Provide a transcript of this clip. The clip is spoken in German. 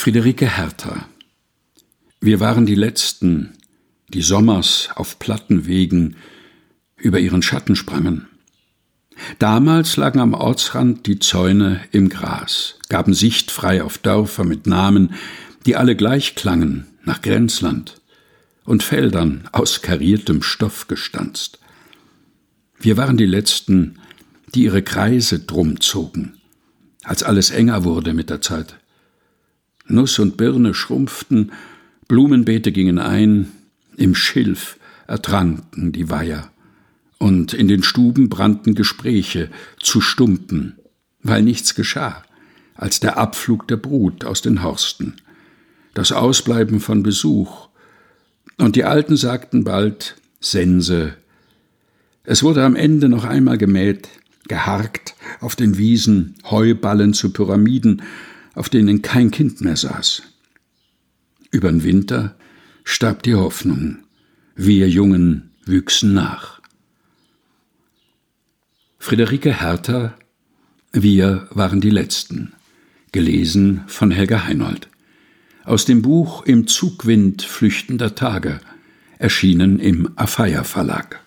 Friederike Hertha Wir waren die Letzten, die sommers auf Plattenwegen über ihren Schatten sprangen. Damals lagen am Ortsrand die Zäune im Gras, gaben Sicht frei auf Dörfer mit Namen, die alle gleich klangen, nach Grenzland und Feldern aus kariertem Stoff gestanzt. Wir waren die Letzten, die ihre Kreise drum zogen, als alles enger wurde mit der Zeit. Nuss und Birne schrumpften, Blumenbeete gingen ein, im Schilf ertranken die Weiher, und in den Stuben brannten Gespräche zu Stumpen, weil nichts geschah, als der Abflug der Brut aus den Horsten, das Ausbleiben von Besuch, und die Alten sagten bald Sense. Es wurde am Ende noch einmal gemäht, geharkt auf den Wiesen, Heuballen zu Pyramiden, auf denen kein Kind mehr saß. Übern Winter starb die Hoffnung, wir Jungen wüchsen nach. Friederike Hertha Wir waren die Letzten, gelesen von Helga Heinold. Aus dem Buch Im Zugwind flüchtender Tage, erschienen im Afeier Verlag.